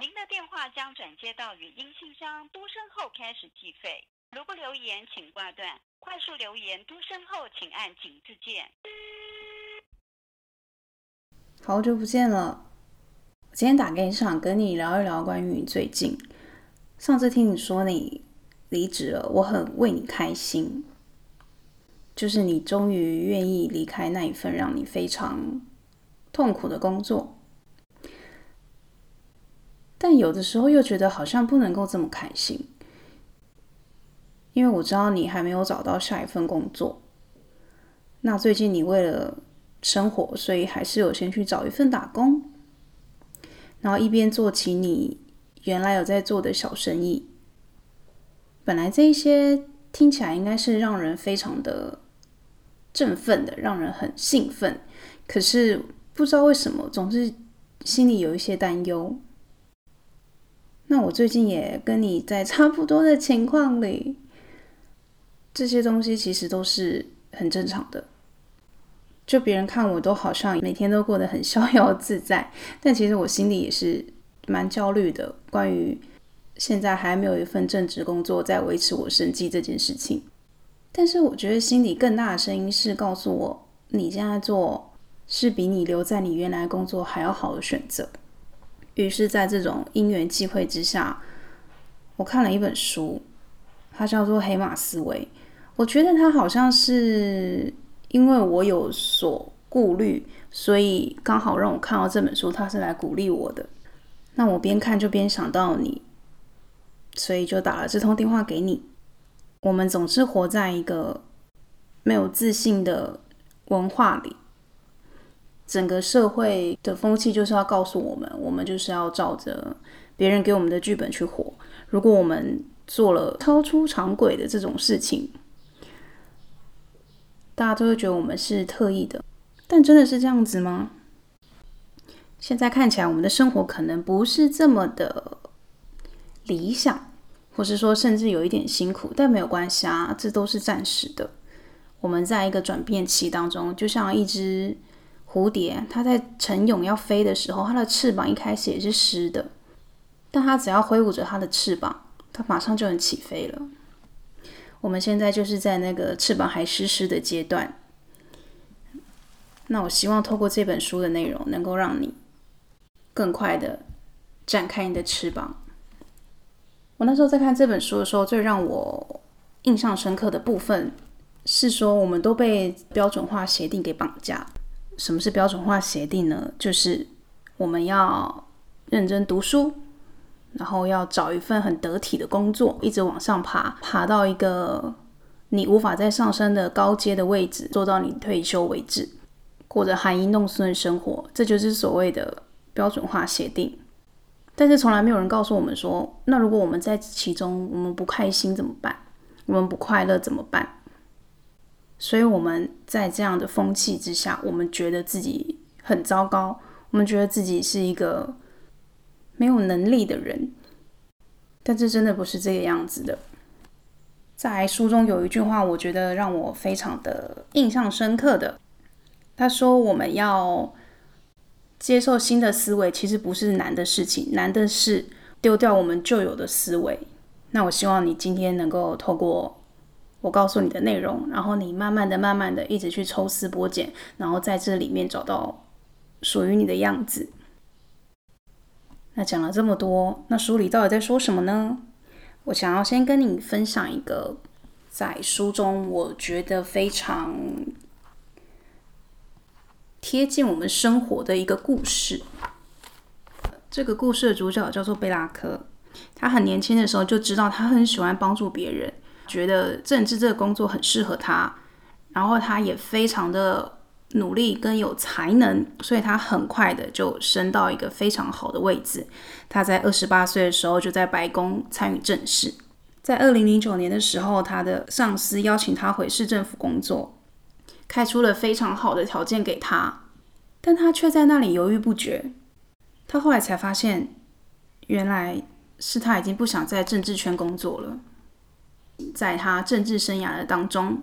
您的电话将转接到语音信箱，嘟声后开始计费。如不留言，请挂断。快速留言，嘟声后请按井字键。好久不见了，我今天打给你是，想跟你聊一聊关于你最近。上次听你说你离职了，我很为你开心。就是你终于愿意离开那一份让你非常痛苦的工作。但有的时候又觉得好像不能够这么开心，因为我知道你还没有找到下一份工作。那最近你为了生活，所以还是有先去找一份打工，然后一边做起你原来有在做的小生意。本来这一些听起来应该是让人非常的振奋的，让人很兴奋。可是不知道为什么，总是心里有一些担忧。那我最近也跟你在差不多的情况里，这些东西其实都是很正常的。就别人看我都好像每天都过得很逍遥自在，但其实我心里也是蛮焦虑的。关于现在还没有一份正职工作在维持我生计这件事情，但是我觉得心里更大的声音是告诉我，你现在做是比你留在你原来工作还要好的选择。于是，在这种因缘际会之下，我看了一本书，它叫做《黑马思维》。我觉得它好像是因为我有所顾虑，所以刚好让我看到这本书，它是来鼓励我的。那我边看就边想到你，所以就打了这通电话给你。我们总是活在一个没有自信的文化里。整个社会的风气就是要告诉我们，我们就是要照着别人给我们的剧本去活。如果我们做了超出常轨的这种事情，大家都会觉得我们是特意的。但真的是这样子吗？现在看起来，我们的生活可能不是这么的理想，或是说甚至有一点辛苦，但没有关系啊，这都是暂时的。我们在一个转变期当中，就像一只。蝴蝶，它在成蛹要飞的时候，它的翅膀一开始也是湿的，但它只要挥舞着它的翅膀，它马上就能起飞了。我们现在就是在那个翅膀还湿湿的阶段。那我希望透过这本书的内容，能够让你更快的展开你的翅膀。我那时候在看这本书的时候，最让我印象深刻的部分是说，我们都被标准化协定给绑架。什么是标准化协定呢？就是我们要认真读书，然后要找一份很得体的工作，一直往上爬，爬到一个你无法再上升的高阶的位置，做到你退休为止，过着含饴弄孙的生活。这就是所谓的标准化协定。但是从来没有人告诉我们说，那如果我们在其中，我们不开心怎么办？我们不快乐怎么办？所以我们在这样的风气之下，我们觉得自己很糟糕，我们觉得自己是一个没有能力的人，但这真的不是这个样子的。在书中有一句话，我觉得让我非常的印象深刻的，他说：“我们要接受新的思维，其实不是难的事情，难的是丢掉我们旧有的思维。”那我希望你今天能够透过。我告诉你的内容，然后你慢慢的、慢慢的一直去抽丝剥茧，然后在这里面找到属于你的样子。那讲了这么多，那书里到底在说什么呢？我想要先跟你分享一个在书中我觉得非常贴近我们生活的一个故事。这个故事的主角叫做贝拉克，他很年轻的时候就知道他很喜欢帮助别人。觉得政治这个工作很适合他，然后他也非常的努力跟有才能，所以他很快的就升到一个非常好的位置。他在二十八岁的时候就在白宫参与政事。在二零零九年的时候，他的上司邀请他回市政府工作，开出了非常好的条件给他，但他却在那里犹豫不决。他后来才发现，原来是他已经不想在政治圈工作了。在他政治生涯的当中，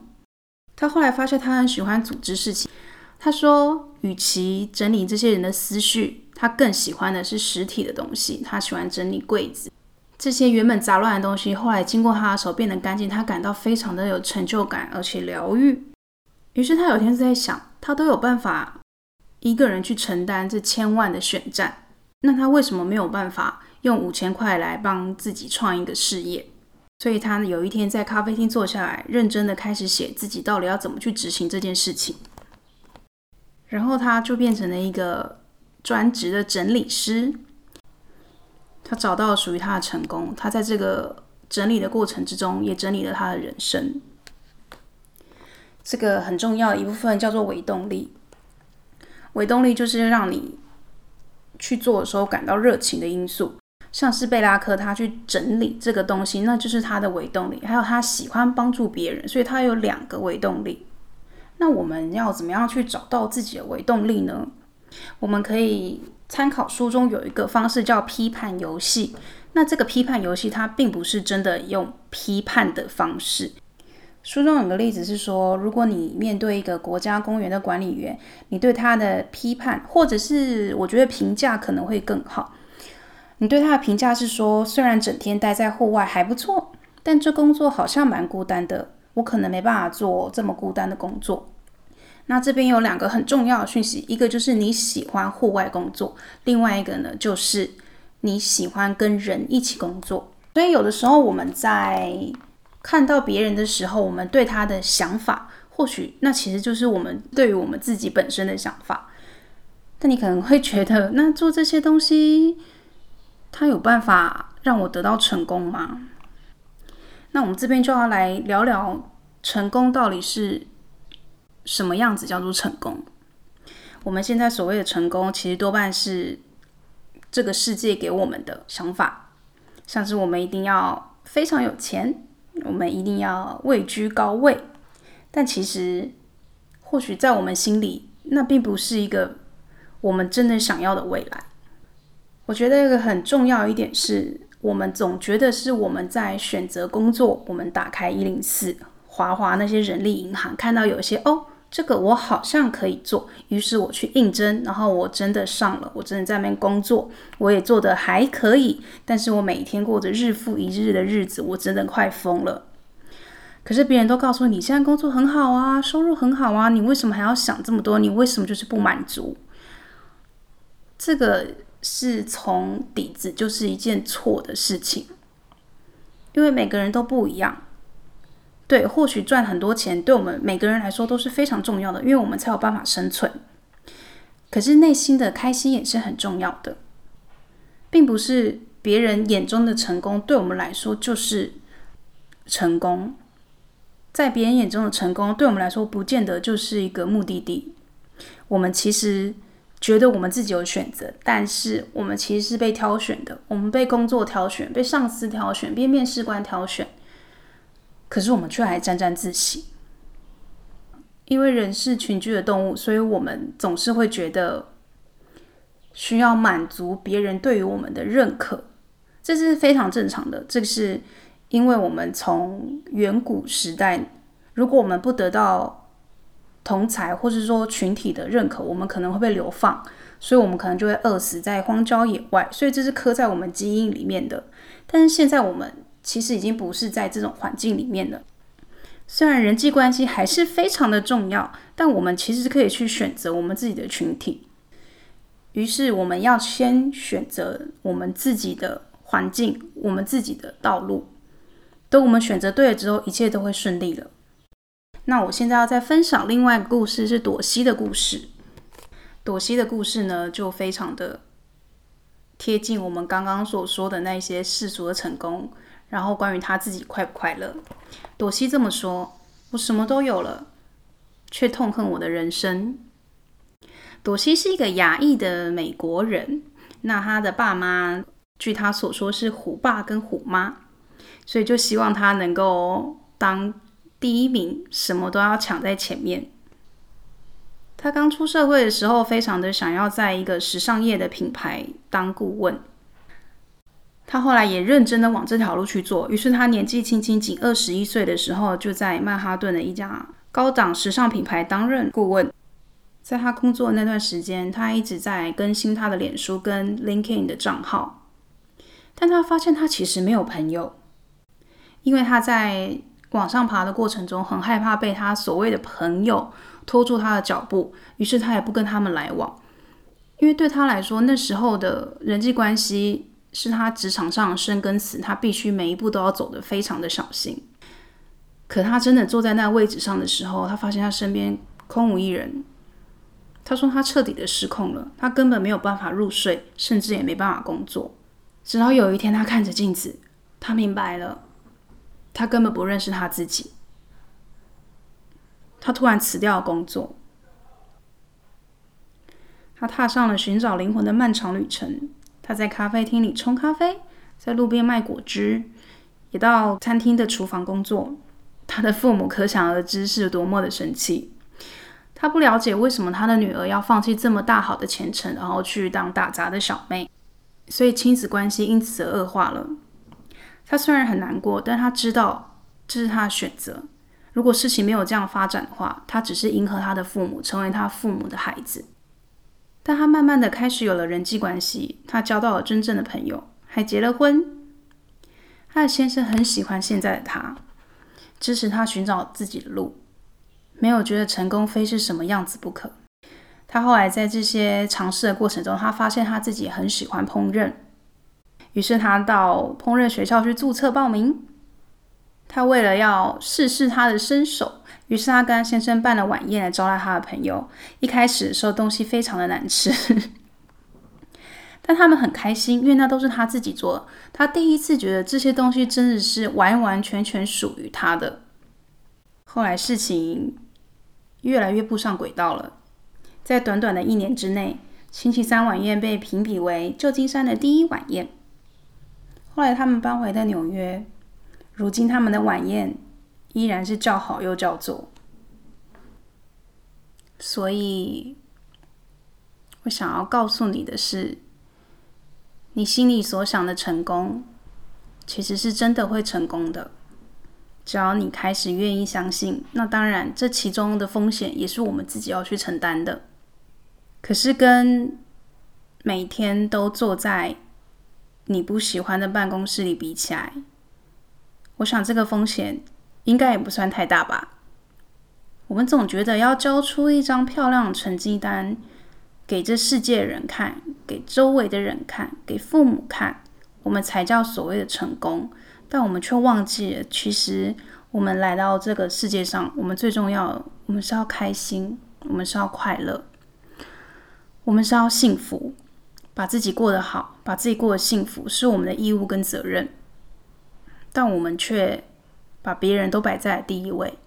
他后来发现他很喜欢组织事情。他说：“与其整理这些人的思绪，他更喜欢的是实体的东西。他喜欢整理柜子，这些原本杂乱的东西，后来经过他的手变得干净，他感到非常的有成就感，而且疗愈。于是他有天在想，他都有办法一个人去承担这千万的选战，那他为什么没有办法用五千块来帮自己创一个事业？所以他有一天在咖啡厅坐下来，认真的开始写自己到底要怎么去执行这件事情。然后他就变成了一个专职的整理师。他找到了属于他的成功。他在这个整理的过程之中，也整理了他的人生。这个很重要的一部分叫做伪动力。伪动力就是让你去做的时候感到热情的因素。像是贝拉克，他去整理这个东西，那就是他的微动力。还有他喜欢帮助别人，所以他有两个微动力。那我们要怎么样去找到自己的微动力呢？我们可以参考书中有一个方式叫批判游戏。那这个批判游戏它并不是真的用批判的方式。书中有个例子是说，如果你面对一个国家公园的管理员，你对他的批判，或者是我觉得评价可能会更好。你对他的评价是说，虽然整天待在户外还不错，但这工作好像蛮孤单的。我可能没办法做这么孤单的工作。那这边有两个很重要的讯息，一个就是你喜欢户外工作，另外一个呢就是你喜欢跟人一起工作。所以有的时候我们在看到别人的时候，我们对他的想法，或许那其实就是我们对于我们自己本身的想法。但你可能会觉得，那做这些东西。他有办法让我得到成功吗？那我们这边就要来聊聊成功到底是什么样子，叫做成功。我们现在所谓的成功，其实多半是这个世界给我们的想法，像是我们一定要非常有钱，我们一定要位居高位。但其实，或许在我们心里，那并不是一个我们真的想要的未来。我觉得一个很重要一点是，我们总觉得是我们在选择工作，我们打开一零四，滑滑那些人力银行，看到有些哦，这个我好像可以做，于是我去应征，然后我真的上了，我真的在那边工作，我也做得还可以，但是我每天过着日复一日的日子，我真的快疯了。可是别人都告诉你，现在工作很好啊，收入很好啊，你为什么还要想这么多？你为什么就是不满足？这个。是从底子就是一件错的事情，因为每个人都不一样。对，或许赚很多钱对我们每个人来说都是非常重要的，因为我们才有办法生存。可是内心的开心也是很重要的，并不是别人眼中的成功对我们来说就是成功，在别人眼中的成功对我们来说不见得就是一个目的地。我们其实。觉得我们自己有选择，但是我们其实是被挑选的。我们被工作挑选，被上司挑选，被面试官挑选。可是我们却还沾沾自喜。因为人是群居的动物，所以我们总是会觉得需要满足别人对于我们的认可，这是非常正常的。这是因为我们从远古时代，如果我们不得到。同才或者说群体的认可，我们可能会被流放，所以我们可能就会饿死在荒郊野外。所以这是刻在我们基因里面的。但是现在我们其实已经不是在这种环境里面了。虽然人际关系还是非常的重要，但我们其实可以去选择我们自己的群体。于是我们要先选择我们自己的环境，我们自己的道路。等我们选择对了之后，一切都会顺利了。那我现在要再分享另外一个故事，是朵西的故事。朵西的故事呢，就非常的贴近我们刚刚所说的那些世俗的成功，然后关于他自己快不快乐。朵西这么说：“我什么都有了，却痛恨我的人生。”朵西是一个亚裔的美国人，那他的爸妈据他所说是虎爸跟虎妈，所以就希望他能够当。第一名，什么都要抢在前面。他刚出社会的时候，非常的想要在一个时尚业的品牌当顾问。他后来也认真的往这条路去做。于是他年纪轻轻，仅二十一岁的时候，就在曼哈顿的一家高档时尚品牌担任顾问。在他工作那段时间，他一直在更新他的脸书跟 LinkedIn 的账号，但他发现他其实没有朋友，因为他在往上爬的过程中很害怕被他所谓的朋友拖住他的脚步，于是他也不跟他们来往，因为对他来说，那时候的人际关系是他职场上的生跟死，他必须每一步都要走得非常的小心。可他真的坐在那位置上的时候，他发现他身边空无一人。他说他彻底的失控了，他根本没有办法入睡，甚至也没办法工作。直到有一天，他看着镜子，他明白了，他根本不认识他自己。他突然辞掉了工作，他踏上了寻找灵魂的漫长旅程。他在咖啡厅里冲咖啡，在路边卖果汁，也到餐厅的厨房工作。他的父母可想而知是多么的生气。他不了解为什么他的女儿要放弃这么大好的前程，然后去当打杂的小妹，所以亲子关系因此而恶化了。他虽然很难过，但他知道这是他的选择。如果事情没有这样发展的话，他只是迎合他的父母，成为他父母的孩子。但他慢慢的开始有了人际关系，他交到了真正的朋友，还结了婚。他的先生很喜欢现在的他，支持他寻找自己的路。没有觉得成功非是什么样子不可。他后来在这些尝试的过程中，他发现他自己很喜欢烹饪，于是他到烹饪学校去注册报名。他为了要试试他的身手，于是他跟他先生办了晚宴来招待他的朋友。一开始的时候，东西非常的难吃，但他们很开心，因为那都是他自己做。他第一次觉得这些东西真的是完完全全属于他的。后来事情。越来越不上轨道了。在短短的一年之内，星期三晚宴被评比为旧金山的第一晚宴。后来他们搬回了纽约，如今他们的晚宴依然是叫好又叫座。所以，我想要告诉你的是，你心里所想的成功，其实是真的会成功的。只要你开始愿意相信，那当然，这其中的风险也是我们自己要去承担的。可是，跟每天都坐在你不喜欢的办公室里比起来，我想这个风险应该也不算太大吧。我们总觉得要交出一张漂亮的成绩单，给这世界人看，给周围的人看，给父母看，我们才叫所谓的成功。但我们却忘记了，其实我们来到这个世界上，我们最重要，我们是要开心，我们是要快乐，我们是要幸福，把自己过得好，把自己过得幸福，是我们的义务跟责任。但我们却把别人都摆在第一位。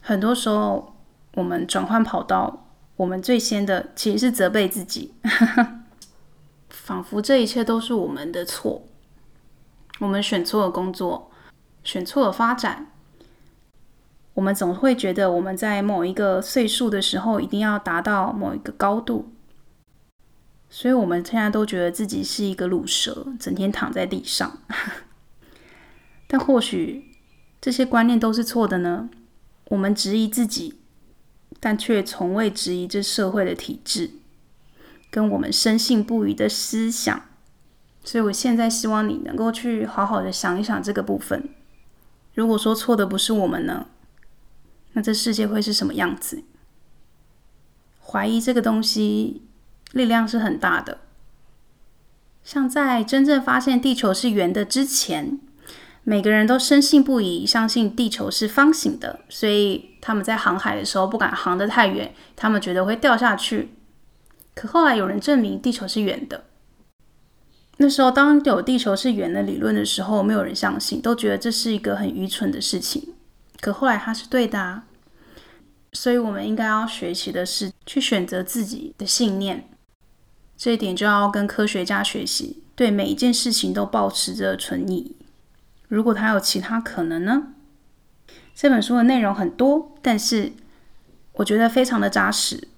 很多时候，我们转换跑道，我们最先的其实是责备自己，仿佛这一切都是我们的错。我们选错了工作，选错了发展。我们总会觉得我们在某一个岁数的时候一定要达到某一个高度，所以我们现在都觉得自己是一个鲁蛇，整天躺在地上。但或许这些观念都是错的呢？我们质疑自己，但却从未质疑这社会的体制，跟我们深信不疑的思想。所以，我现在希望你能够去好好的想一想这个部分。如果说错的不是我们呢？那这世界会是什么样子？怀疑这个东西力量是很大的。像在真正发现地球是圆的之前，每个人都深信不疑，相信地球是方形的，所以他们在航海的时候不敢航得太远，他们觉得会掉下去。可后来有人证明地球是圆的。那时候，当有地球是圆的理论的时候，没有人相信，都觉得这是一个很愚蠢的事情。可后来它是对的啊，所以我们应该要学习的是去选择自己的信念。这一点就要跟科学家学习，对每一件事情都保持着存疑。如果他有其他可能呢？这本书的内容很多，但是我觉得非常的扎实，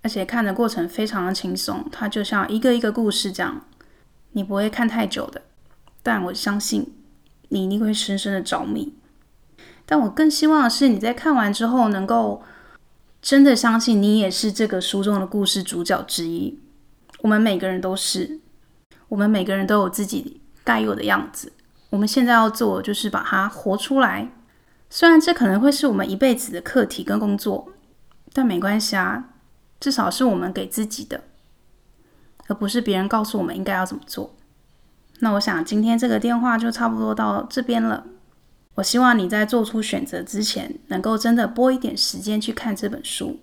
而且看的过程非常的轻松。它就像一个一个故事这样。你不会看太久的，但我相信你一定会深深的着迷。但我更希望的是你在看完之后能够真的相信你也是这个书中的故事主角之一。我们每个人都是，我们每个人都有自己该有的样子。我们现在要做就是把它活出来。虽然这可能会是我们一辈子的课题跟工作，但没关系啊，至少是我们给自己的，而不是别人告诉我们应该要怎么做。那我想今天这个电话就差不多到这边了。我希望你在做出选择之前，能够真的拨一点时间去看这本书。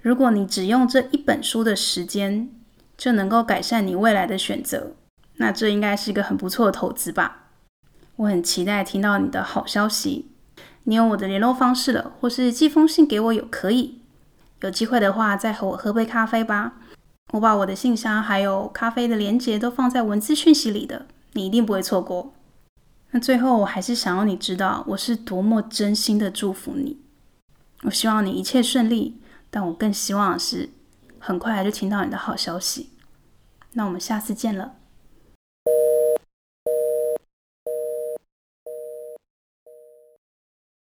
如果你只用这一本书的时间就能够改善你未来的选择，那这应该是一个很不错的投资吧。我很期待听到你的好消息。你有我的联络方式了，或是寄封信给我有可以。有机会的话，再和我喝杯咖啡吧。我把我的信箱还有咖啡的链接都放在文字讯息里的，你一定不会错过。那最后，我还是想要你知道，我是多么真心的祝福你。我希望你一切顺利，但我更希望的是，很快就听到你的好消息。那我们下次见了。